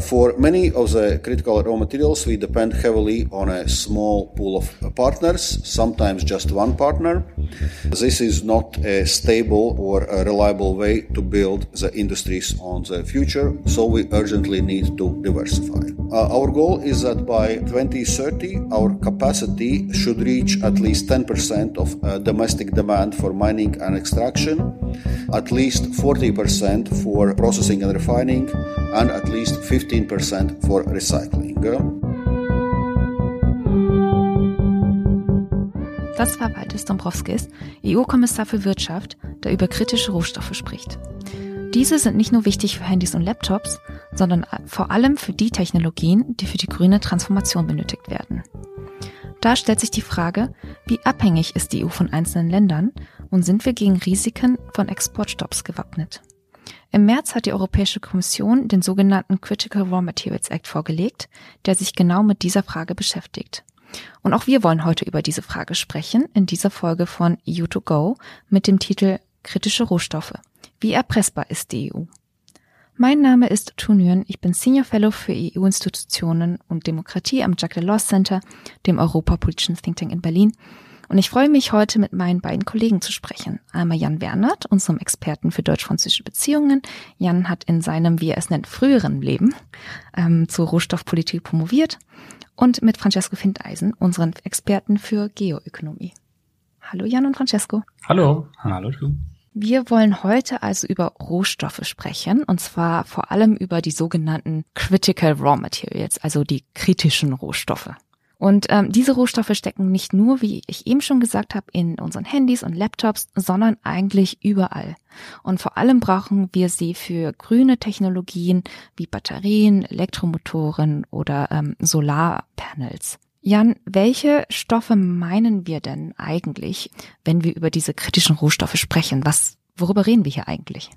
For many of the critical raw materials, we depend heavily on a small pool of partners, sometimes just one partner. This is not a stable or a reliable way to build the industries on the future, so we urgently need to diversify. Uh, our goal is that by 2030, our capacity should reach at least 10% of uh, domestic demand for mining and extraction, at least 40% for processing and refining, and at least 15% for recycling. Das war Walter Dombrovskis, EU-Kommissar für Wirtschaft, der über kritische Rohstoffe spricht. Diese sind nicht nur wichtig für Handys und Laptops, sondern vor allem für die Technologien, die für die grüne Transformation benötigt werden. Da stellt sich die Frage, wie abhängig ist die EU von einzelnen Ländern und sind wir gegen Risiken von Exportstopps gewappnet? Im März hat die Europäische Kommission den sogenannten Critical Raw Materials Act vorgelegt, der sich genau mit dieser Frage beschäftigt. Und auch wir wollen heute über diese Frage sprechen in dieser Folge von EU2Go mit dem Titel Kritische Rohstoffe. Wie erpressbar ist die EU? Mein Name ist Tu Nguyen, ich bin Senior Fellow für EU-Institutionen und Demokratie am Jacques Delors Center, dem europapolitischen Think Tank in Berlin und ich freue mich heute mit meinen beiden Kollegen zu sprechen. Einmal Jan Wernert, unserem Experten für deutsch-französische Beziehungen. Jan hat in seinem, wie er es nennt, früheren Leben ähm, zur Rohstoffpolitik promoviert. Und mit Francesco Findeisen, unseren Experten für Geoökonomie. Hallo Jan und Francesco. Hallo. Hallo. Wir wollen heute also über Rohstoffe sprechen, und zwar vor allem über die sogenannten Critical Raw Materials, also die kritischen Rohstoffe. Und ähm, diese Rohstoffe stecken nicht nur, wie ich eben schon gesagt habe, in unseren Handys und Laptops, sondern eigentlich überall. Und vor allem brauchen wir sie für grüne Technologien wie Batterien, Elektromotoren oder ähm, Solarpanels. Jan, welche Stoffe meinen wir denn eigentlich, wenn wir über diese kritischen Rohstoffe sprechen? Was, worüber reden wir hier eigentlich?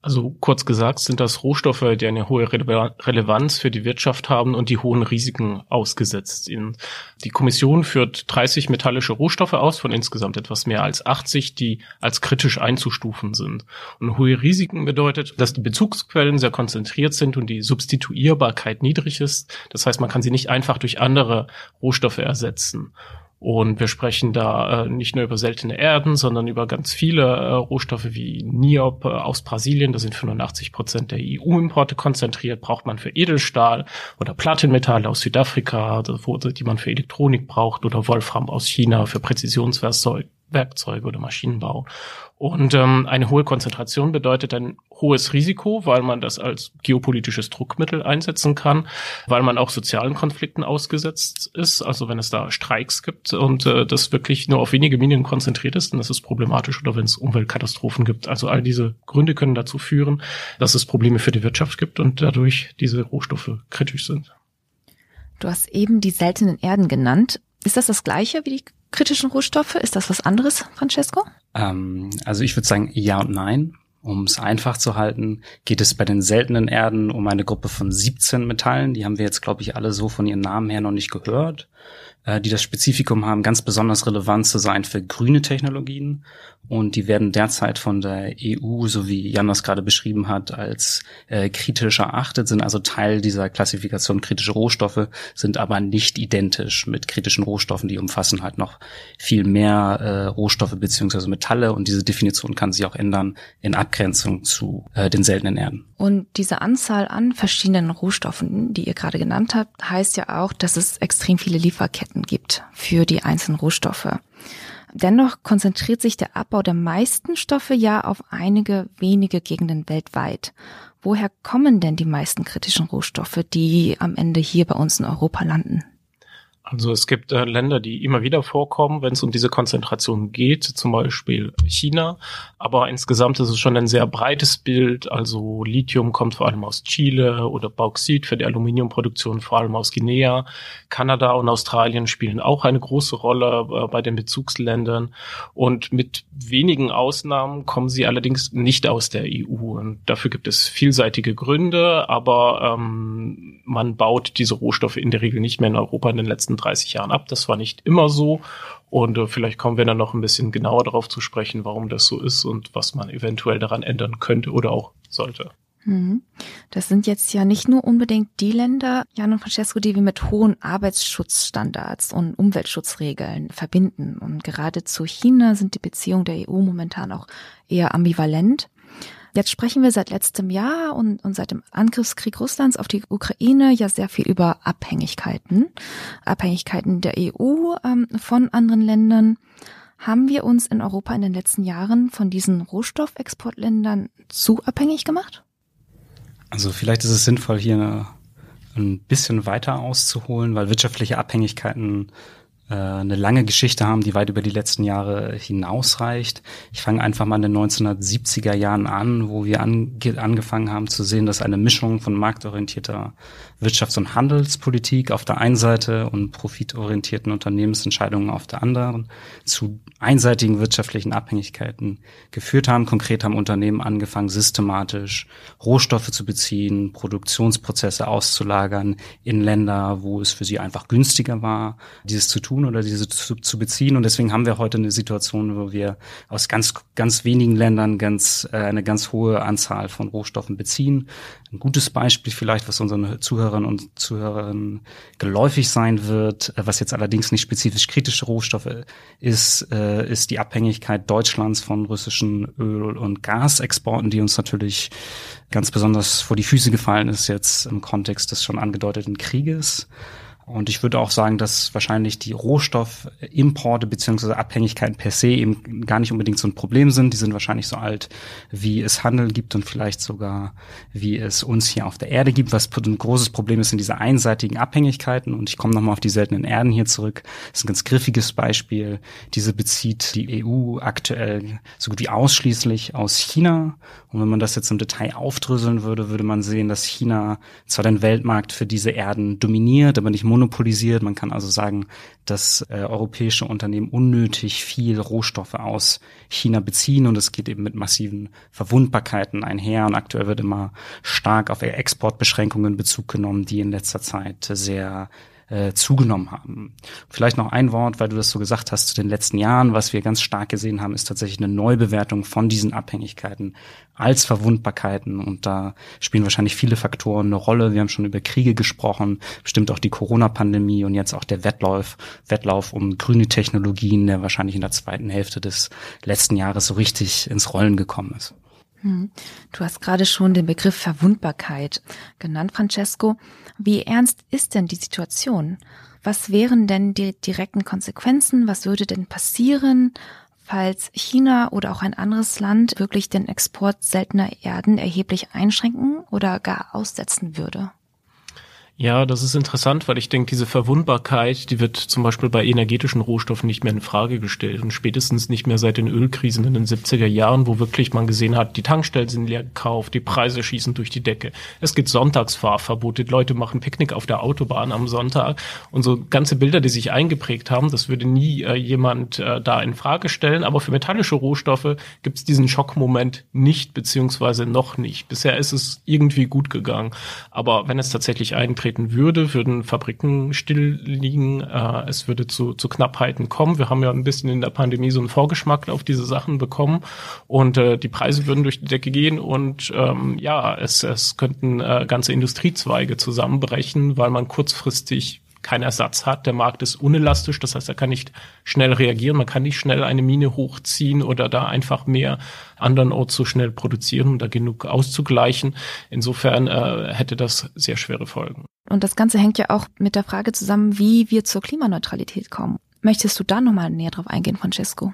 Also kurz gesagt sind das Rohstoffe, die eine hohe Relevanz für die Wirtschaft haben und die hohen Risiken ausgesetzt sind. Die Kommission führt 30 metallische Rohstoffe aus, von insgesamt etwas mehr als 80, die als kritisch einzustufen sind. Und hohe Risiken bedeutet, dass die Bezugsquellen sehr konzentriert sind und die Substituierbarkeit niedrig ist. Das heißt, man kann sie nicht einfach durch andere Rohstoffe ersetzen. Und wir sprechen da äh, nicht nur über seltene Erden, sondern über ganz viele äh, Rohstoffe wie Niob äh, aus Brasilien. Da sind 85 Prozent der EU-Importe konzentriert. Braucht man für Edelstahl oder Platinmetalle aus Südafrika, die man für Elektronik braucht, oder Wolfram aus China für Präzisionswerkzeuge Werkzeuge oder Maschinenbau. Und ähm, eine hohe Konzentration bedeutet ein hohes Risiko, weil man das als geopolitisches Druckmittel einsetzen kann, weil man auch sozialen Konflikten ausgesetzt ist. Also wenn es da Streiks gibt und äh, das wirklich nur auf wenige Minen konzentriert ist, dann ist es problematisch oder wenn es Umweltkatastrophen gibt. Also all diese Gründe können dazu führen, dass es Probleme für die Wirtschaft gibt und dadurch diese Rohstoffe kritisch sind. Du hast eben die seltenen Erden genannt. Ist das das gleiche wie die kritischen Rohstoffe? Ist das was anderes, Francesco? Ähm, also ich würde sagen ja und nein. Um es einfach zu halten, geht es bei den seltenen Erden um eine Gruppe von 17 Metallen. Die haben wir jetzt, glaube ich, alle so von ihren Namen her noch nicht gehört, äh, die das Spezifikum haben, ganz besonders relevant zu sein für grüne Technologien und die werden derzeit von der EU, so wie Jan das gerade beschrieben hat, als äh, kritisch erachtet, sind also Teil dieser Klassifikation kritische Rohstoffe, sind aber nicht identisch mit kritischen Rohstoffen, die umfassen halt noch viel mehr äh, Rohstoffe beziehungsweise Metalle und diese Definition kann sich auch ändern in Abgrenzung zu äh, den seltenen Erden. Und diese Anzahl an verschiedenen Rohstoffen, die ihr gerade genannt habt, heißt ja auch, dass es extrem viele Lieferketten gibt für die einzelnen Rohstoffe. Dennoch konzentriert sich der Abbau der meisten Stoffe ja auf einige wenige Gegenden weltweit. Woher kommen denn die meisten kritischen Rohstoffe, die am Ende hier bei uns in Europa landen? Also es gibt äh, Länder, die immer wieder vorkommen, wenn es um diese Konzentration geht, zum Beispiel China. Aber insgesamt ist es schon ein sehr breites Bild. Also Lithium kommt vor allem aus Chile oder Bauxit für die Aluminiumproduktion vor allem aus Guinea. Kanada und Australien spielen auch eine große Rolle äh, bei den Bezugsländern. Und mit wenigen Ausnahmen kommen sie allerdings nicht aus der EU. Und dafür gibt es vielseitige Gründe, aber ähm, man baut diese Rohstoffe in der Regel nicht mehr in Europa in den letzten 30 Jahren ab. Das war nicht immer so. Und äh, vielleicht kommen wir dann noch ein bisschen genauer darauf zu sprechen, warum das so ist und was man eventuell daran ändern könnte oder auch sollte. Mhm. Das sind jetzt ja nicht nur unbedingt die Länder, Jan und Francesco, die wir mit hohen Arbeitsschutzstandards und Umweltschutzregeln verbinden. Und gerade zu China sind die Beziehungen der EU momentan auch eher ambivalent. Jetzt sprechen wir seit letztem Jahr und, und seit dem Angriffskrieg Russlands auf die Ukraine ja sehr viel über Abhängigkeiten. Abhängigkeiten der EU ähm, von anderen Ländern. Haben wir uns in Europa in den letzten Jahren von diesen Rohstoffexportländern zu abhängig gemacht? Also vielleicht ist es sinnvoll, hier ein bisschen weiter auszuholen, weil wirtschaftliche Abhängigkeiten eine lange Geschichte haben, die weit über die letzten Jahre hinausreicht. Ich fange einfach mal in den 1970er Jahren an, wo wir an, angefangen haben zu sehen, dass eine Mischung von marktorientierter Wirtschafts- und Handelspolitik auf der einen Seite und profitorientierten Unternehmensentscheidungen auf der anderen zu einseitigen wirtschaftlichen Abhängigkeiten geführt haben. Konkret haben Unternehmen angefangen, systematisch Rohstoffe zu beziehen, Produktionsprozesse auszulagern in Länder, wo es für sie einfach günstiger war, dieses zu tun oder diese zu, zu beziehen. Und deswegen haben wir heute eine Situation, wo wir aus ganz, ganz wenigen Ländern ganz, äh, eine ganz hohe Anzahl von Rohstoffen beziehen. Ein gutes Beispiel vielleicht, was unseren Zuhörern und Zuhörern geläufig sein wird, äh, was jetzt allerdings nicht spezifisch kritische Rohstoffe ist, äh, ist die Abhängigkeit Deutschlands von russischen Öl- und Gasexporten, die uns natürlich ganz besonders vor die Füße gefallen ist jetzt im Kontext des schon angedeuteten Krieges. Und ich würde auch sagen, dass wahrscheinlich die Rohstoffimporte beziehungsweise Abhängigkeiten per se eben gar nicht unbedingt so ein Problem sind. Die sind wahrscheinlich so alt, wie es Handel gibt und vielleicht sogar, wie es uns hier auf der Erde gibt. Was ein großes Problem ist, sind diese einseitigen Abhängigkeiten. Und ich komme nochmal auf die seltenen Erden hier zurück. Das ist ein ganz griffiges Beispiel. Diese bezieht die EU aktuell so gut wie ausschließlich aus China. Und wenn man das jetzt im Detail aufdröseln würde, würde man sehen, dass China zwar den Weltmarkt für diese Erden dominiert, aber nicht monopolisiert. Man kann also sagen, dass äh, europäische Unternehmen unnötig viel Rohstoffe aus China beziehen und es geht eben mit massiven Verwundbarkeiten einher. Und aktuell wird immer stark auf Exportbeschränkungen Bezug genommen, die in letzter Zeit sehr äh, zugenommen haben. Vielleicht noch ein Wort, weil du das so gesagt hast, zu den letzten Jahren. Was wir ganz stark gesehen haben, ist tatsächlich eine Neubewertung von diesen Abhängigkeiten als Verwundbarkeiten. Und da spielen wahrscheinlich viele Faktoren eine Rolle. Wir haben schon über Kriege gesprochen, bestimmt auch die Corona-Pandemie und jetzt auch der Wettlauf, Wettlauf um grüne Technologien, der wahrscheinlich in der zweiten Hälfte des letzten Jahres so richtig ins Rollen gekommen ist. Hm. Du hast gerade schon den Begriff Verwundbarkeit genannt, Francesco. Wie ernst ist denn die Situation? Was wären denn die direkten Konsequenzen? Was würde denn passieren, falls China oder auch ein anderes Land wirklich den Export seltener Erden erheblich einschränken oder gar aussetzen würde? Ja, das ist interessant, weil ich denke, diese Verwundbarkeit, die wird zum Beispiel bei energetischen Rohstoffen nicht mehr in Frage gestellt und spätestens nicht mehr seit den Ölkrisen in den 70er Jahren, wo wirklich man gesehen hat, die Tankstellen sind leer gekauft, die Preise schießen durch die Decke. Es gibt Sonntagsfahrverbote, Leute machen Picknick auf der Autobahn am Sonntag und so ganze Bilder, die sich eingeprägt haben, das würde nie äh, jemand äh, da in Frage stellen, aber für metallische Rohstoffe gibt es diesen Schockmoment nicht, beziehungsweise noch nicht. Bisher ist es irgendwie gut gegangen, aber wenn es tatsächlich eintritt, eintreten würde, würden Fabriken still liegen, äh, es würde zu, zu Knappheiten kommen. Wir haben ja ein bisschen in der Pandemie so einen Vorgeschmack auf diese Sachen bekommen und äh, die Preise würden durch die Decke gehen und ähm, ja, es, es könnten äh, ganze Industriezweige zusammenbrechen, weil man kurzfristig keinen Ersatz hat. Der Markt ist unelastisch, das heißt, er kann nicht schnell reagieren, man kann nicht schnell eine Mine hochziehen oder da einfach mehr andernorts so schnell produzieren, um da genug auszugleichen. Insofern äh, hätte das sehr schwere Folgen. Und das Ganze hängt ja auch mit der Frage zusammen, wie wir zur Klimaneutralität kommen. Möchtest du da nochmal näher drauf eingehen, Francesco?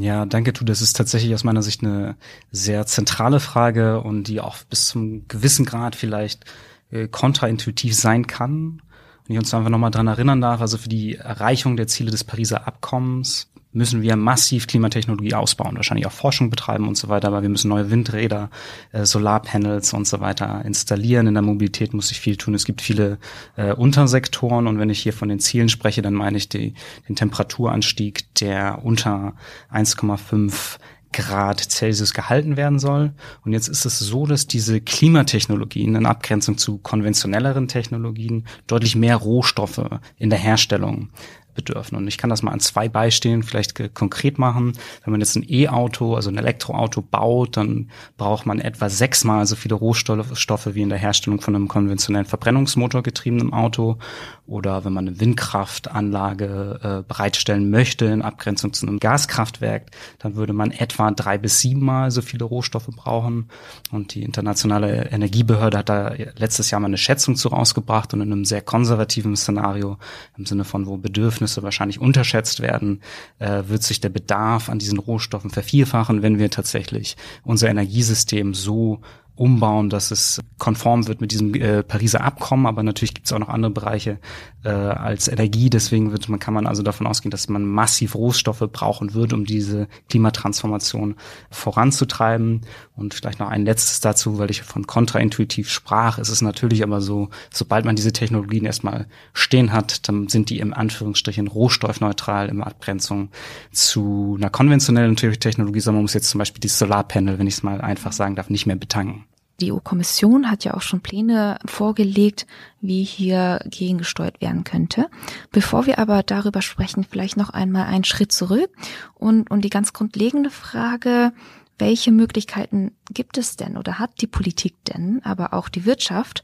Ja, danke, du. Das ist tatsächlich aus meiner Sicht eine sehr zentrale Frage und die auch bis zum gewissen Grad vielleicht äh, kontraintuitiv sein kann. Wenn ich uns einfach nochmal dran erinnern darf, also für die Erreichung der Ziele des Pariser Abkommens müssen wir massiv Klimatechnologie ausbauen, wahrscheinlich auch Forschung betreiben und so weiter, aber wir müssen neue Windräder, äh, Solarpanels und so weiter installieren. In der Mobilität muss sich viel tun. Es gibt viele äh, Untersektoren und wenn ich hier von den Zielen spreche, dann meine ich die, den Temperaturanstieg, der unter 1,5 Grad Celsius gehalten werden soll. Und jetzt ist es so, dass diese Klimatechnologien in Abgrenzung zu konventionelleren Technologien deutlich mehr Rohstoffe in der Herstellung bedürfen. Und ich kann das mal an zwei Beispielen vielleicht konkret machen. Wenn man jetzt ein E-Auto, also ein Elektroauto baut, dann braucht man etwa sechsmal so viele Rohstoffe wie in der Herstellung von einem konventionellen Verbrennungsmotor getriebenen Auto. Oder wenn man eine Windkraftanlage äh, bereitstellen möchte in Abgrenzung zu einem Gaskraftwerk, dann würde man etwa drei bis siebenmal so viele Rohstoffe brauchen. Und die internationale Energiebehörde hat da letztes Jahr mal eine Schätzung zu rausgebracht und in einem sehr konservativen Szenario im Sinne von, wo Bedürfnisse wahrscheinlich unterschätzt werden, äh, wird sich der Bedarf an diesen Rohstoffen vervierfachen, wenn wir tatsächlich unser Energiesystem so umbauen, dass es konform wird mit diesem äh, Pariser Abkommen, aber natürlich gibt es auch noch andere Bereiche äh, als Energie. Deswegen wird man kann man also davon ausgehen, dass man massiv Rohstoffe brauchen wird, um diese Klimatransformation voranzutreiben. Und vielleicht noch ein letztes dazu, weil ich von kontraintuitiv sprach. Es ist natürlich aber so, sobald man diese Technologien erstmal stehen hat, dann sind die im Anführungsstrichen rohstoffneutral in Abgrenzung zu einer konventionellen Technologie, sondern man muss jetzt zum Beispiel die Solarpanel, wenn ich es mal einfach sagen darf, nicht mehr betanken. Die EU-Kommission hat ja auch schon Pläne vorgelegt, wie hier gegengesteuert werden könnte. Bevor wir aber darüber sprechen, vielleicht noch einmal einen Schritt zurück und, und die ganz grundlegende Frage, welche Möglichkeiten gibt es denn oder hat die Politik denn, aber auch die Wirtschaft,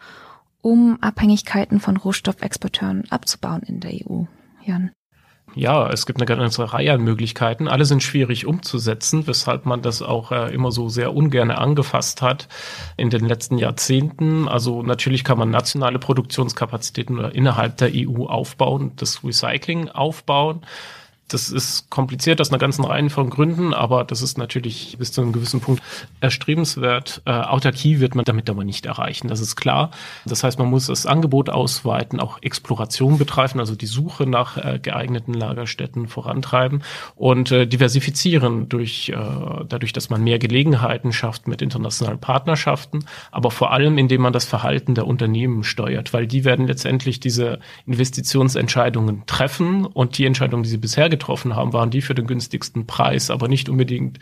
um Abhängigkeiten von Rohstoffexporteuren abzubauen in der EU? Jan. Ja, es gibt eine ganze Reihe an Möglichkeiten. Alle sind schwierig umzusetzen, weshalb man das auch äh, immer so sehr ungern angefasst hat in den letzten Jahrzehnten. Also natürlich kann man nationale Produktionskapazitäten innerhalb der EU aufbauen, das Recycling aufbauen das ist kompliziert aus einer ganzen Reihe von Gründen, aber das ist natürlich bis zu einem gewissen Punkt erstrebenswert. Äh, Autarkie wird man damit aber nicht erreichen, das ist klar. Das heißt, man muss das Angebot ausweiten, auch Exploration betreiben, also die Suche nach äh, geeigneten Lagerstätten vorantreiben und äh, diversifizieren durch, äh, dadurch, dass man mehr Gelegenheiten schafft mit internationalen Partnerschaften, aber vor allem, indem man das Verhalten der Unternehmen steuert, weil die werden letztendlich diese Investitionsentscheidungen treffen und die Entscheidungen, die sie bisher getroffen haben, waren die für den günstigsten Preis, aber nicht unbedingt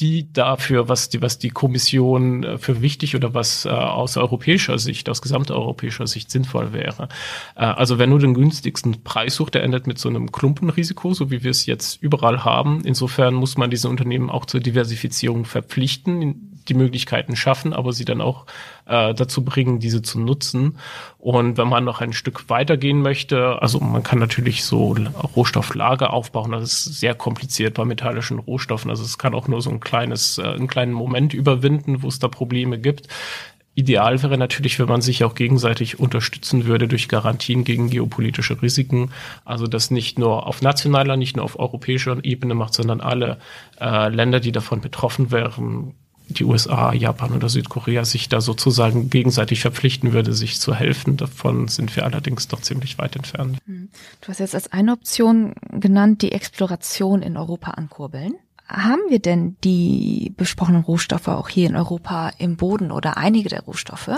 die dafür, was die, was die Kommission äh, für wichtig oder was äh, aus europäischer Sicht, aus gesamteuropäischer Sicht sinnvoll wäre. Äh, also wer nur den günstigsten Preis sucht, der endet mit so einem Klumpenrisiko, so wie wir es jetzt überall haben. Insofern muss man diese Unternehmen auch zur Diversifizierung verpflichten, die Möglichkeiten schaffen, aber sie dann auch äh, dazu bringen, diese zu nutzen. Und wenn man noch ein Stück weitergehen möchte, also man kann natürlich so Rohstofflager aufbauen, das ist sehr kompliziert bei metallischen Rohstoffen. Also es kann auch nur so ein kleines, äh, einen kleinen Moment überwinden, wo es da Probleme gibt. Ideal wäre natürlich, wenn man sich auch gegenseitig unterstützen würde durch Garantien gegen geopolitische Risiken. Also das nicht nur auf nationaler, nicht nur auf europäischer Ebene macht, sondern alle äh, Länder, die davon betroffen wären, die USA, Japan oder Südkorea sich da sozusagen gegenseitig verpflichten würde, sich zu helfen. Davon sind wir allerdings noch ziemlich weit entfernt. Hm. Du hast jetzt als eine Option genannt, die Exploration in Europa ankurbeln. Haben wir denn die besprochenen Rohstoffe auch hier in Europa im Boden oder einige der Rohstoffe?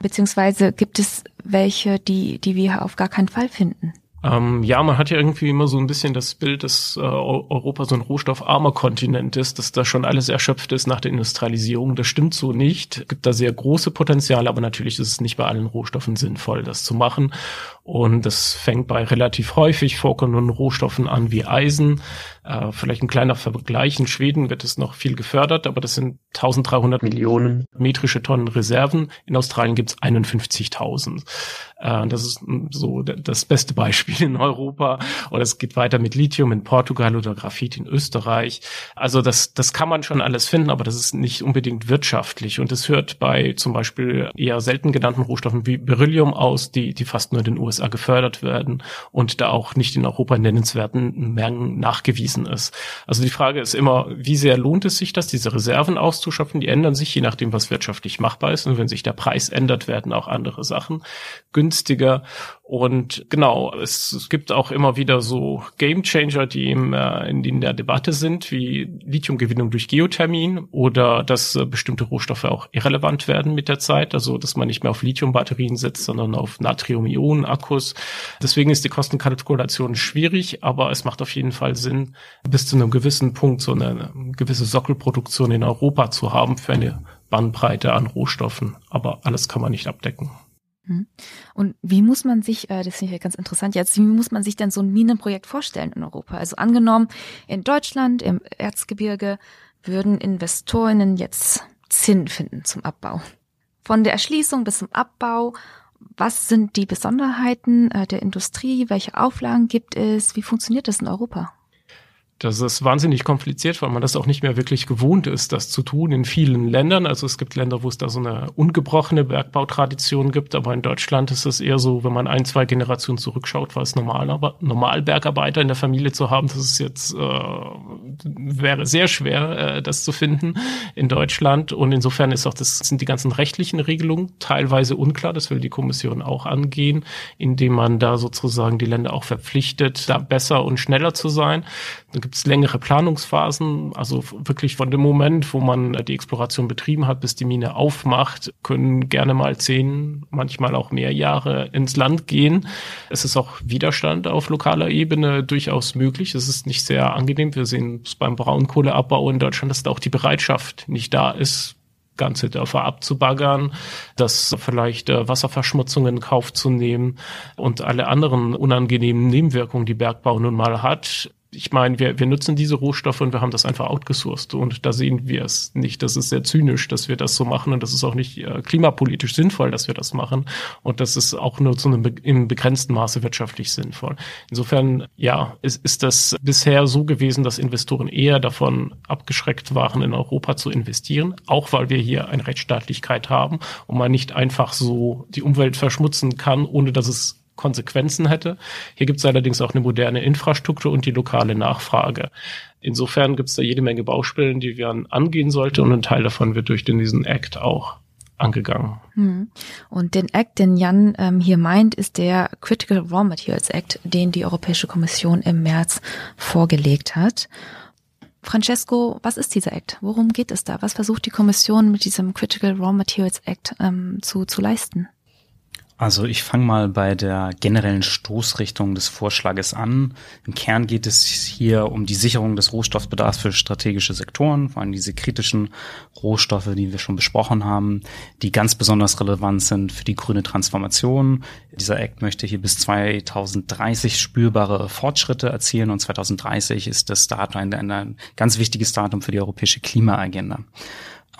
Beziehungsweise gibt es welche, die, die wir auf gar keinen Fall finden? Ähm, ja, man hat ja irgendwie immer so ein bisschen das Bild, dass äh, Europa so ein rohstoffarmer Kontinent ist, dass da schon alles erschöpft ist nach der Industrialisierung. Das stimmt so nicht. Es gibt da sehr große Potenziale, aber natürlich ist es nicht bei allen Rohstoffen sinnvoll, das zu machen. Und das fängt bei relativ häufig vorkommenden Rohstoffen an wie Eisen. Äh, vielleicht ein kleiner Vergleich. In Schweden wird es noch viel gefördert, aber das sind 1300 Millionen metrische Tonnen Reserven. In Australien gibt es 51.000. Äh, das ist so das beste Beispiel in Europa. Oder es geht weiter mit Lithium in Portugal oder Graphit in Österreich. Also das, das kann man schon alles finden, aber das ist nicht unbedingt wirtschaftlich. Und es hört bei zum Beispiel eher selten genannten Rohstoffen wie Beryllium aus, die, die fast nur in den USA USA gefördert werden und da auch nicht in Europa nennenswerten Mengen nachgewiesen ist. Also die Frage ist immer, wie sehr lohnt es sich das, diese Reserven auszuschöpfen? Die ändern sich je nachdem, was wirtschaftlich machbar ist. Und wenn sich der Preis ändert, werden auch andere Sachen günstiger. Und genau, es, gibt auch immer wieder so Game Changer, die im, äh, in, in der Debatte sind, wie Lithiumgewinnung durch Geothermien oder dass äh, bestimmte Rohstoffe auch irrelevant werden mit der Zeit. Also, dass man nicht mehr auf Lithiumbatterien setzt, sondern auf Natrium-Ionen-Akkus. Deswegen ist die Kostenkalkulation schwierig, aber es macht auf jeden Fall Sinn, bis zu einem gewissen Punkt so eine gewisse Sockelproduktion in Europa zu haben für eine Bandbreite an Rohstoffen. Aber alles kann man nicht abdecken. Hm. Und wie muss man sich, äh, das finde ich ja ganz interessant jetzt, wie muss man sich denn so ein Minenprojekt vorstellen in Europa? Also angenommen, in Deutschland, im Erzgebirge, würden Investorinnen jetzt Zinn finden zum Abbau. Von der Erschließung bis zum Abbau, was sind die Besonderheiten äh, der Industrie? Welche Auflagen gibt es? Wie funktioniert das in Europa? Das ist wahnsinnig kompliziert, weil man das auch nicht mehr wirklich gewohnt ist, das zu tun in vielen Ländern. Also es gibt Länder, wo es da so eine ungebrochene Bergbautradition gibt, aber in Deutschland ist es eher so, wenn man ein, zwei Generationen zurückschaut, war es normal, normal Bergarbeiter in der Familie zu haben, das ist jetzt äh, wäre sehr schwer, äh, das zu finden in Deutschland. Und insofern ist auch das sind die ganzen rechtlichen Regelungen teilweise unklar. Das will die Kommission auch angehen, indem man da sozusagen die Länder auch verpflichtet, da besser und schneller zu sein. Gibt es längere Planungsphasen, also wirklich von dem Moment, wo man die Exploration betrieben hat, bis die Mine aufmacht, können gerne mal zehn, manchmal auch mehr Jahre ins Land gehen. Es ist auch Widerstand auf lokaler Ebene durchaus möglich. Es ist nicht sehr angenehm. Wir sehen es beim Braunkohleabbau in Deutschland, dass da auch die Bereitschaft nicht da ist, ganze Dörfer abzubaggern, dass vielleicht äh, Wasserverschmutzung in Kauf zu nehmen und alle anderen unangenehmen Nebenwirkungen, die Bergbau nun mal hat, ich meine, wir, wir nutzen diese Rohstoffe und wir haben das einfach outgesourced und da sehen wir es nicht. Das ist sehr zynisch, dass wir das so machen und das ist auch nicht äh, klimapolitisch sinnvoll, dass wir das machen und das ist auch nur zu einem be im begrenzten Maße wirtschaftlich sinnvoll. Insofern, ja, ist, ist das bisher so gewesen, dass Investoren eher davon abgeschreckt waren, in Europa zu investieren, auch weil wir hier eine Rechtsstaatlichkeit haben und man nicht einfach so die Umwelt verschmutzen kann, ohne dass es Konsequenzen hätte. Hier gibt es allerdings auch eine moderne Infrastruktur und die lokale Nachfrage. Insofern gibt es da jede Menge Baustellen, die wir angehen sollten und ein Teil davon wird durch den, diesen Act auch angegangen. Hm. Und den Act, den Jan ähm, hier meint, ist der Critical Raw Materials Act, den die Europäische Kommission im März vorgelegt hat. Francesco, was ist dieser Act? Worum geht es da? Was versucht die Kommission mit diesem Critical Raw Materials Act ähm, zu, zu leisten? Also ich fange mal bei der generellen Stoßrichtung des Vorschlages an. Im Kern geht es hier um die Sicherung des Rohstoffbedarfs für strategische Sektoren, vor allem diese kritischen Rohstoffe, die wir schon besprochen haben, die ganz besonders relevant sind für die grüne Transformation. Dieser Act möchte hier bis 2030 spürbare Fortschritte erzielen und 2030 ist das Datum ein, ein ganz wichtiges Datum für die europäische Klimaagenda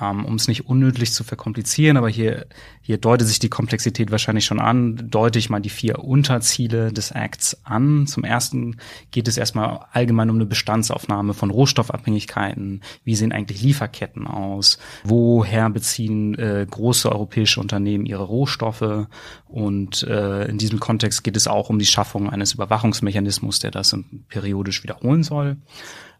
um es nicht unnötig zu verkomplizieren, aber hier, hier deutet sich die Komplexität wahrscheinlich schon an, deute ich mal die vier Unterziele des Acts an. Zum ersten geht es erstmal allgemein um eine Bestandsaufnahme von Rohstoffabhängigkeiten. Wie sehen eigentlich Lieferketten aus? Woher beziehen äh, große europäische Unternehmen ihre Rohstoffe? Und äh, in diesem Kontext geht es auch um die Schaffung eines Überwachungsmechanismus, der das periodisch wiederholen soll.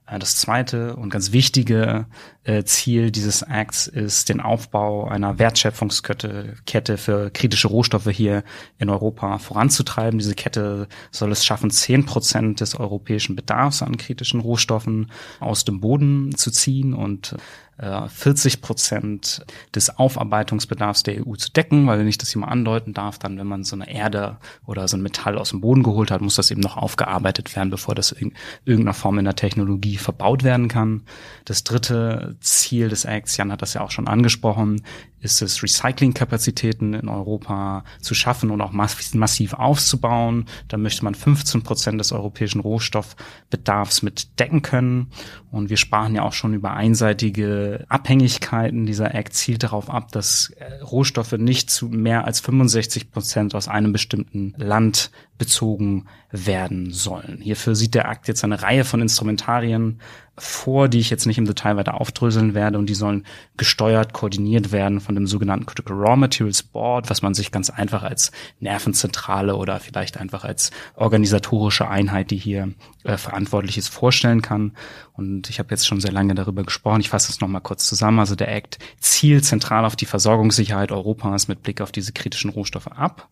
Äh, das zweite und ganz wichtige äh, Ziel dieses Acts ist den Aufbau einer Wertschöpfungskette Kette für kritische Rohstoffe hier in Europa voranzutreiben. Diese Kette soll es schaffen, zehn Prozent des europäischen Bedarfs an kritischen Rohstoffen aus dem Boden zu ziehen und 40 äh, Prozent des Aufarbeitungsbedarfs der EU zu decken, weil wenn ich das hier mal andeuten darf, dann wenn man so eine Erde oder so ein Metall aus dem Boden geholt hat, muss das eben noch aufgearbeitet werden, bevor das in irgendeiner Form in der Technologie verbaut werden kann. Das dritte Ziel des Acts, Jan hat das ja auch schon angesprochen, ist es, Recyclingkapazitäten in Europa zu schaffen und auch massiv aufzubauen. Da möchte man 15 Prozent des europäischen Rohstoffbedarfs mit decken können. Und wir sprachen ja auch schon über einseitige Abhängigkeiten. Dieser Act zielt darauf ab, dass äh, Rohstoffe nicht zu mehr als 65 Prozent aus einem bestimmten Land bezogen werden sollen. Hierfür sieht der Akt jetzt eine Reihe von Instrumentarien vor, die ich jetzt nicht im Detail weiter aufdröseln werde und die sollen gesteuert, koordiniert werden von dem sogenannten Critical Raw Materials Board, was man sich ganz einfach als Nervenzentrale oder vielleicht einfach als organisatorische Einheit, die hier äh, verantwortlich ist, vorstellen kann. Und ich habe jetzt schon sehr lange darüber gesprochen. Ich fasse es nochmal kurz zusammen. Also der Act zielt zentral auf die Versorgungssicherheit Europas mit Blick auf diese kritischen Rohstoffe ab.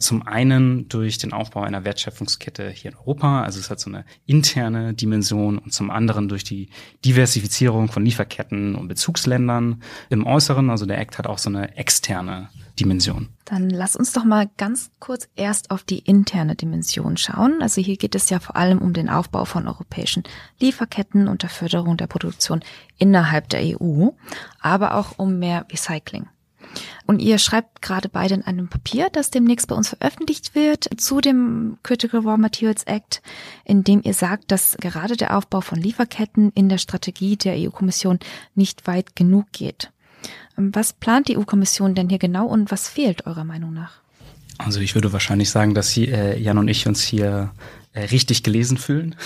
Zum einen durch den Aufbau einer Wertschöpfungskette hier in Europa, also es hat so eine interne Dimension und zum anderen durch die Diversifizierung von Lieferketten und Bezugsländern im Äußeren, also der Act hat auch so eine externe Dimension. Dann lass uns doch mal ganz kurz erst auf die interne Dimension schauen. Also hier geht es ja vor allem um den Aufbau von europäischen Lieferketten und der Förderung der Produktion innerhalb der EU, aber auch um mehr Recycling. Und ihr schreibt gerade beide in einem Papier, das demnächst bei uns veröffentlicht wird, zu dem Critical Raw Materials Act, in dem ihr sagt, dass gerade der Aufbau von Lieferketten in der Strategie der EU-Kommission nicht weit genug geht. Was plant die EU-Kommission denn hier genau und was fehlt eurer Meinung nach? Also ich würde wahrscheinlich sagen, dass äh, Jan und ich uns hier richtig gelesen fühlen.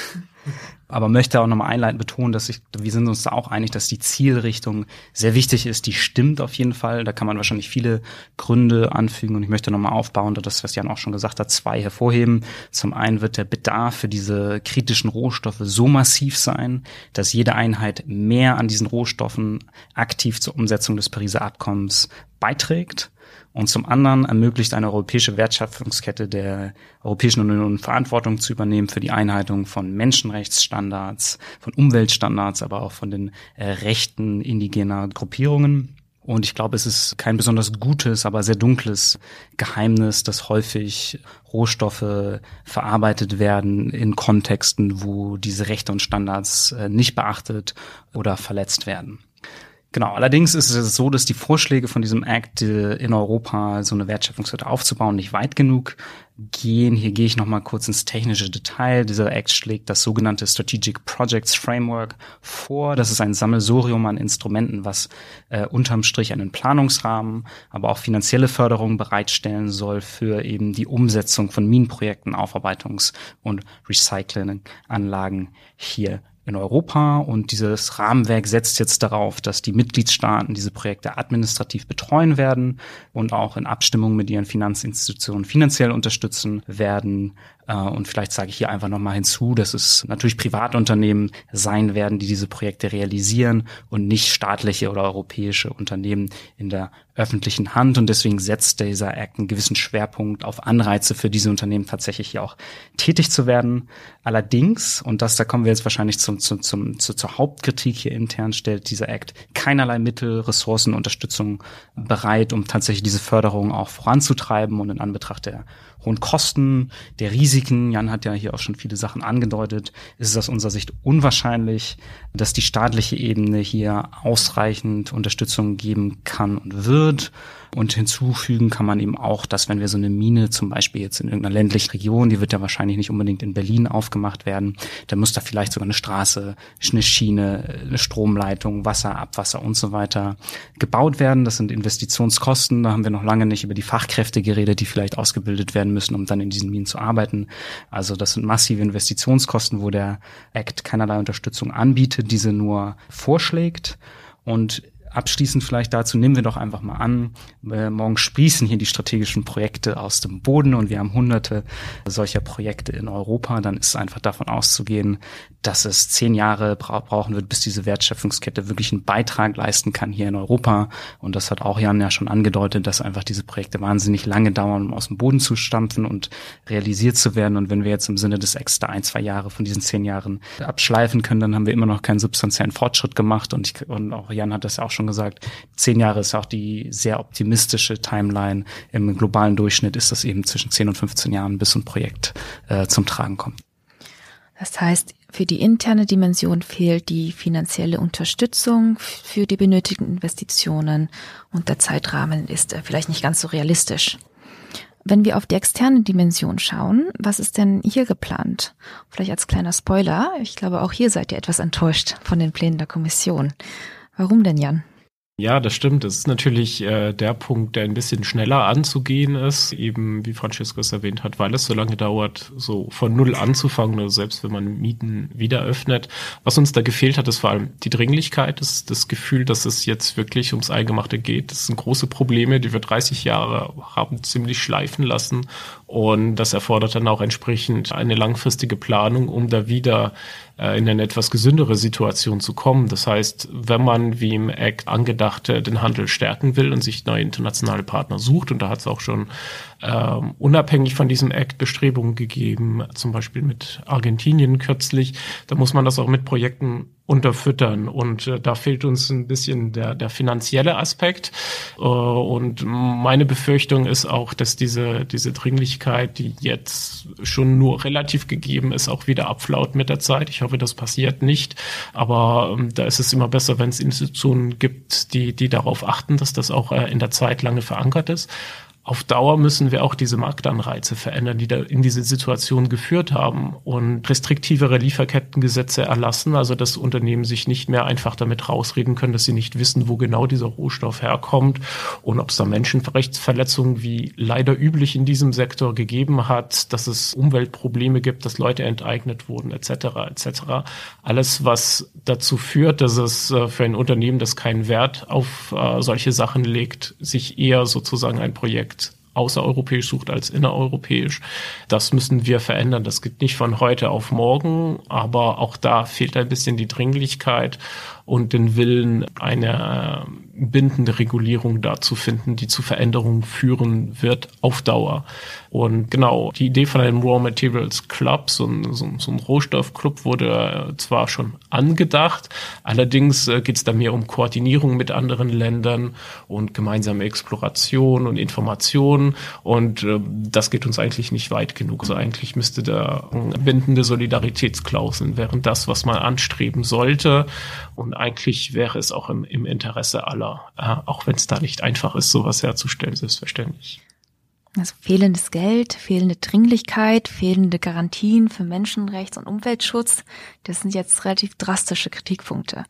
Aber möchte auch nochmal einleitend betonen, dass ich, wir sind uns da auch einig, dass die Zielrichtung sehr wichtig ist. Die stimmt auf jeden Fall. Da kann man wahrscheinlich viele Gründe anfügen. Und ich möchte nochmal aufbauen, das, was Jan auch schon gesagt hat, zwei hervorheben. Zum einen wird der Bedarf für diese kritischen Rohstoffe so massiv sein, dass jede Einheit mehr an diesen Rohstoffen aktiv zur Umsetzung des Pariser Abkommens beiträgt. Und zum anderen ermöglicht eine europäische Wertschöpfungskette der Europäischen Union Verantwortung zu übernehmen für die Einhaltung von Menschenrechtsstandards, von Umweltstandards, aber auch von den äh, Rechten indigener Gruppierungen. Und ich glaube, es ist kein besonders gutes, aber sehr dunkles Geheimnis, dass häufig Rohstoffe verarbeitet werden in Kontexten, wo diese Rechte und Standards äh, nicht beachtet oder verletzt werden. Genau, allerdings ist es so, dass die Vorschläge von diesem Act äh, in Europa so eine Wertschöpfungskette aufzubauen nicht weit genug gehen. Hier gehe ich noch mal kurz ins technische Detail. Dieser Act schlägt das sogenannte Strategic Projects Framework vor. Das ist ein Sammelsurium an Instrumenten, was äh, unterm Strich einen Planungsrahmen, aber auch finanzielle Förderung bereitstellen soll für eben die Umsetzung von Minenprojekten, Aufarbeitungs- und Recyclinganlagen hier in Europa und dieses Rahmenwerk setzt jetzt darauf, dass die Mitgliedstaaten diese Projekte administrativ betreuen werden und auch in Abstimmung mit ihren Finanzinstitutionen finanziell unterstützen werden. Äh, und vielleicht sage ich hier einfach nochmal hinzu, dass es natürlich Privatunternehmen sein werden, die diese Projekte realisieren und nicht staatliche oder europäische Unternehmen in der öffentlichen Hand. Und deswegen setzt dieser Act einen gewissen Schwerpunkt auf Anreize für diese Unternehmen tatsächlich hier auch tätig zu werden. Allerdings, und das, da kommen wir jetzt wahrscheinlich zum, zum, zum, zu, zur Hauptkritik hier intern, stellt dieser Act keinerlei Mittel, Ressourcen, Unterstützung bereit, um tatsächlich diese Förderung auch voranzutreiben und in Anbetracht der hohen Kosten, der Risiken, Jan hat ja hier auch schon viele Sachen angedeutet, ist es aus unserer Sicht unwahrscheinlich, dass die staatliche Ebene hier ausreichend Unterstützung geben kann und wird. Und hinzufügen kann man eben auch, dass wenn wir so eine Mine zum Beispiel jetzt in irgendeiner ländlichen Region, die wird ja wahrscheinlich nicht unbedingt in Berlin aufgemacht werden, dann muss da vielleicht sogar eine Straße, eine Schiene, eine Stromleitung, Wasser, Abwasser und so weiter gebaut werden. Das sind Investitionskosten. Da haben wir noch lange nicht über die Fachkräfte geredet, die vielleicht ausgebildet werden müssen, um dann in diesen Minen zu arbeiten. Also das sind massive Investitionskosten, wo der Act keinerlei Unterstützung anbietet, diese nur vorschlägt. Und abschließend vielleicht dazu, nehmen wir doch einfach mal an, äh, morgen sprießen hier die strategischen Projekte aus dem Boden und wir haben hunderte solcher Projekte in Europa, dann ist einfach davon auszugehen, dass es zehn Jahre bra brauchen wird, bis diese Wertschöpfungskette wirklich einen Beitrag leisten kann hier in Europa. Und das hat auch Jan ja schon angedeutet, dass einfach diese Projekte wahnsinnig lange dauern, um aus dem Boden zu stampfen und realisiert zu werden. Und wenn wir jetzt im Sinne des Extra ein, zwei Jahre von diesen zehn Jahren abschleifen können, dann haben wir immer noch keinen substanziellen Fortschritt gemacht. Und, ich, und auch Jan hat das ja auch schon gesagt, zehn Jahre ist auch die sehr optimistische Timeline. Im globalen Durchschnitt ist das eben zwischen 10 und 15 Jahren, bis ein Projekt äh, zum Tragen kommt. Das heißt, für die interne Dimension fehlt die finanzielle Unterstützung für die benötigten Investitionen und der Zeitrahmen ist äh, vielleicht nicht ganz so realistisch. Wenn wir auf die externe Dimension schauen, was ist denn hier geplant? Vielleicht als kleiner Spoiler, ich glaube auch hier seid ihr etwas enttäuscht von den Plänen der Kommission. Warum denn, Jan? Ja, das stimmt. Das ist natürlich äh, der Punkt, der ein bisschen schneller anzugehen ist, eben wie Francesco es erwähnt hat, weil es so lange dauert, so von null anzufangen, oder selbst wenn man Mieten wieder öffnet. Was uns da gefehlt hat, ist vor allem die Dringlichkeit, das, das Gefühl, dass es jetzt wirklich ums Eingemachte geht. Das sind große Probleme, die wir 30 Jahre haben ziemlich schleifen lassen. Und das erfordert dann auch entsprechend eine langfristige Planung, um da wieder äh, in eine etwas gesündere Situation zu kommen. Das heißt, wenn man, wie im Act angedacht, den Handel stärken will und sich neue internationale Partner sucht, und da hat es auch schon ähm, unabhängig von diesem Act Bestrebungen gegeben, zum Beispiel mit Argentinien kürzlich, da muss man das auch mit Projekten unterfüttern. Und äh, da fehlt uns ein bisschen der, der finanzielle Aspekt. Äh, und meine Befürchtung ist auch, dass diese, diese Dringlichkeit, die jetzt schon nur relativ gegeben ist, auch wieder abflaut mit der Zeit. Ich hoffe, das passiert nicht. Aber ähm, da ist es immer besser, wenn es Institutionen gibt, die, die darauf achten, dass das auch äh, in der Zeit lange verankert ist auf Dauer müssen wir auch diese Marktanreize verändern, die da in diese Situation geführt haben und restriktivere Lieferkettengesetze erlassen, also dass Unternehmen sich nicht mehr einfach damit rausreden können, dass sie nicht wissen, wo genau dieser Rohstoff herkommt und ob es da Menschenrechtsverletzungen wie leider üblich in diesem Sektor gegeben hat, dass es Umweltprobleme gibt, dass Leute enteignet wurden, etc. etc. Alles, was dazu führt, dass es äh, für ein Unternehmen, das keinen Wert auf äh, solche Sachen legt, sich eher sozusagen ein Projekt außereuropäisch sucht als innereuropäisch. Das müssen wir verändern. Das geht nicht von heute auf morgen, aber auch da fehlt ein bisschen die Dringlichkeit und den Willen, eine bindende Regulierung da zu finden, die zu Veränderungen führen wird auf Dauer. Und genau, die Idee von einem Raw Materials Club, so ein, so so ein Rohstoffclub, wurde zwar schon angedacht, allerdings äh, geht es da mehr um Koordinierung mit anderen Ländern und gemeinsame Exploration und Information. Und äh, das geht uns eigentlich nicht weit genug. Also eigentlich müsste da bindende Solidaritätsklauseln wären das, was man anstreben sollte. Und eigentlich wäre es auch im, im Interesse aller äh, auch wenn es da nicht einfach ist, sowas herzustellen, selbstverständlich. Also fehlendes Geld, fehlende Dringlichkeit, fehlende Garantien für Menschenrechts- und Umweltschutz, das sind jetzt relativ drastische Kritikpunkte.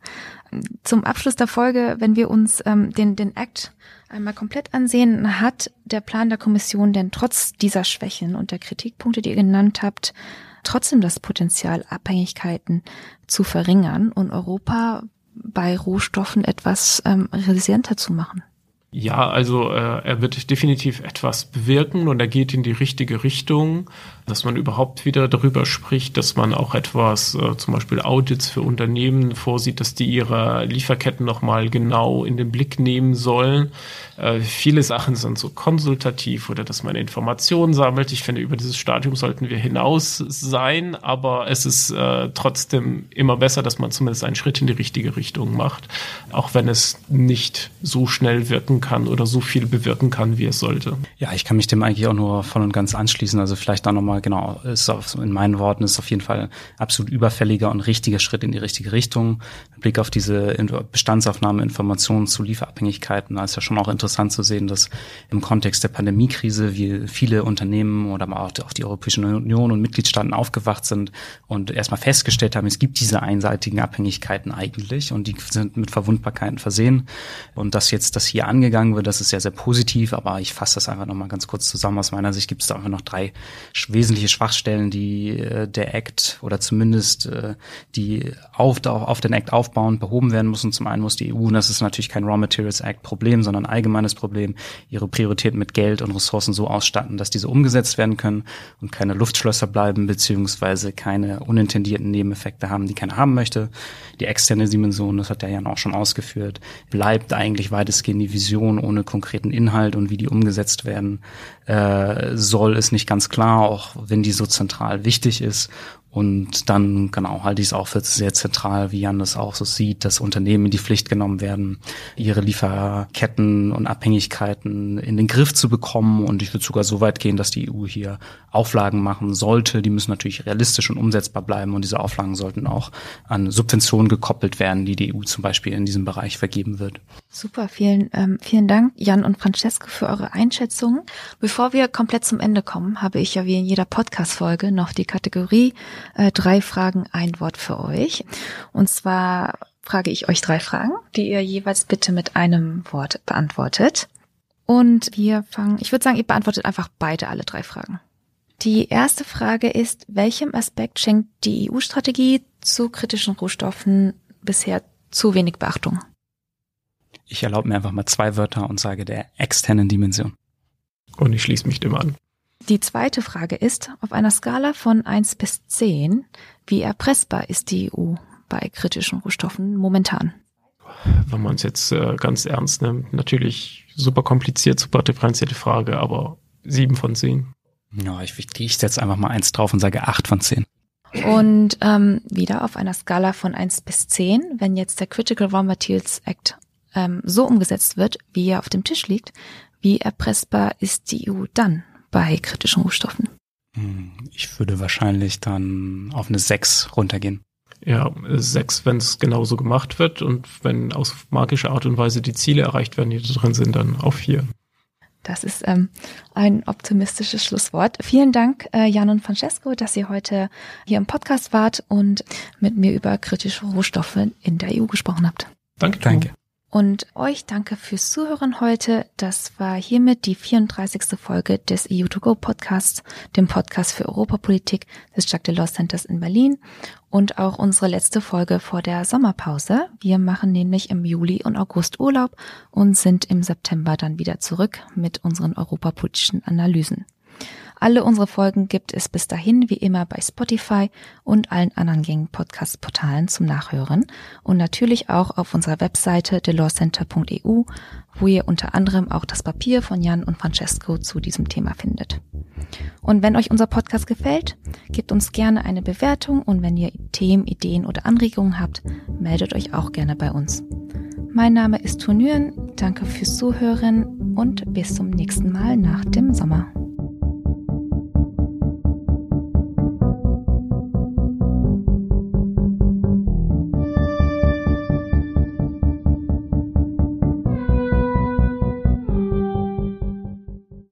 Zum Abschluss der Folge, wenn wir uns ähm, den, den Act einmal komplett ansehen, hat der Plan der Kommission denn trotz dieser Schwächen und der Kritikpunkte, die ihr genannt habt, trotzdem das Potenzial, Abhängigkeiten zu verringern und Europa bei Rohstoffen etwas ähm, resilienter zu machen? Ja, also äh, er wird definitiv etwas bewirken und er geht in die richtige Richtung dass man überhaupt wieder darüber spricht, dass man auch etwas, äh, zum Beispiel Audits für Unternehmen vorsieht, dass die ihre Lieferketten nochmal genau in den Blick nehmen sollen. Äh, viele Sachen sind so konsultativ oder dass man Informationen sammelt. Ich finde, über dieses Stadium sollten wir hinaus sein, aber es ist äh, trotzdem immer besser, dass man zumindest einen Schritt in die richtige Richtung macht, auch wenn es nicht so schnell wirken kann oder so viel bewirken kann, wie es sollte. Ja, ich kann mich dem eigentlich auch nur voll und ganz anschließen. Also vielleicht auch nochmal aber genau, ist auf, in meinen Worten ist auf jeden Fall absolut überfälliger und richtiger Schritt in die richtige Richtung. Mit Blick auf diese Bestandsaufnahme, Informationen zu Lieferabhängigkeiten, da ist ja schon auch interessant zu sehen, dass im Kontext der Pandemiekrise wie viele Unternehmen oder auch die Europäische Union und Mitgliedstaaten aufgewacht sind und erstmal festgestellt haben, es gibt diese einseitigen Abhängigkeiten eigentlich und die sind mit Verwundbarkeiten versehen. Und dass jetzt das hier angegangen wird, das ist sehr, sehr positiv, aber ich fasse das einfach nochmal ganz kurz zusammen. Aus meiner Sicht gibt es da einfach noch drei wesentliche Schwachstellen, die äh, der Act oder zumindest äh, die auf, auf den Act aufbauen, behoben werden müssen. Zum einen muss die EU, und das ist natürlich kein Raw Materials Act Problem, sondern ein allgemeines Problem, ihre Prioritäten mit Geld und Ressourcen so ausstatten, dass diese umgesetzt werden können und keine Luftschlösser bleiben, beziehungsweise keine unintendierten Nebeneffekte haben, die keiner haben möchte. Die externe Dimension, das hat der Jan auch schon ausgeführt, bleibt eigentlich weitestgehend die Vision ohne konkreten Inhalt und wie die umgesetzt werden äh, soll, ist nicht ganz klar, auch wenn die so zentral wichtig ist. Und dann, genau, halte ich es auch für sehr zentral, wie Jan das auch so sieht, dass Unternehmen in die Pflicht genommen werden, ihre Lieferketten und Abhängigkeiten in den Griff zu bekommen. Und ich würde sogar so weit gehen, dass die EU hier Auflagen machen sollte. Die müssen natürlich realistisch und umsetzbar bleiben. Und diese Auflagen sollten auch an Subventionen gekoppelt werden, die die EU zum Beispiel in diesem Bereich vergeben wird. Super, vielen, ähm, vielen Dank, Jan und Francesco, für eure Einschätzungen. Bevor wir komplett zum Ende kommen, habe ich ja wie in jeder Podcast-Folge noch die Kategorie äh, drei Fragen, ein Wort für euch. Und zwar frage ich euch drei Fragen, die ihr jeweils bitte mit einem Wort beantwortet. Und wir fangen, ich würde sagen, ihr beantwortet einfach beide alle drei Fragen. Die erste Frage ist, welchem Aspekt schenkt die EU-Strategie zu kritischen Rohstoffen bisher zu wenig Beachtung? Ich erlaube mir einfach mal zwei Wörter und sage der externen Dimension. Und ich schließe mich dem an. Die zweite Frage ist, auf einer Skala von eins bis zehn, wie erpressbar ist die EU bei kritischen Rohstoffen momentan? Wenn man es jetzt äh, ganz ernst nimmt, natürlich super kompliziert, super differenzierte Frage, aber sieben von zehn. Ja, ich, ich setze einfach mal eins drauf und sage acht von zehn. Und ähm, wieder auf einer Skala von eins bis zehn, wenn jetzt der Critical Raw Materials Act ähm, so umgesetzt wird, wie er auf dem Tisch liegt, wie erpressbar ist die EU dann bei kritischen Rohstoffen? Hm, ich würde wahrscheinlich dann auf eine sechs runtergehen. Ja, sechs, wenn es genauso gemacht wird und wenn aus magischer Art und Weise die Ziele erreicht werden, die da drin sind, dann auf vier. Das ist ähm, ein optimistisches Schlusswort. Vielen Dank, äh, Jan und Francesco, dass ihr heute hier im Podcast wart und mit mir über kritische Rohstoffe in der EU gesprochen habt. Danke. Danke. Und euch danke fürs Zuhören heute. Das war hiermit die 34. Folge des EU2Go Podcasts, dem Podcast für Europapolitik des Jacques Delors Centers in Berlin und auch unsere letzte Folge vor der Sommerpause. Wir machen nämlich im Juli und August Urlaub und sind im September dann wieder zurück mit unseren europapolitischen Analysen. Alle unsere Folgen gibt es bis dahin wie immer bei Spotify und allen anderen gängigen Podcast-Portalen zum Nachhören und natürlich auch auf unserer Webseite delawcenter.eu, wo ihr unter anderem auch das Papier von Jan und Francesco zu diesem Thema findet. Und wenn euch unser Podcast gefällt, gebt uns gerne eine Bewertung und wenn ihr Themen, Ideen oder Anregungen habt, meldet euch auch gerne bei uns. Mein Name ist Tunüren, danke fürs Zuhören und bis zum nächsten Mal nach dem Sommer.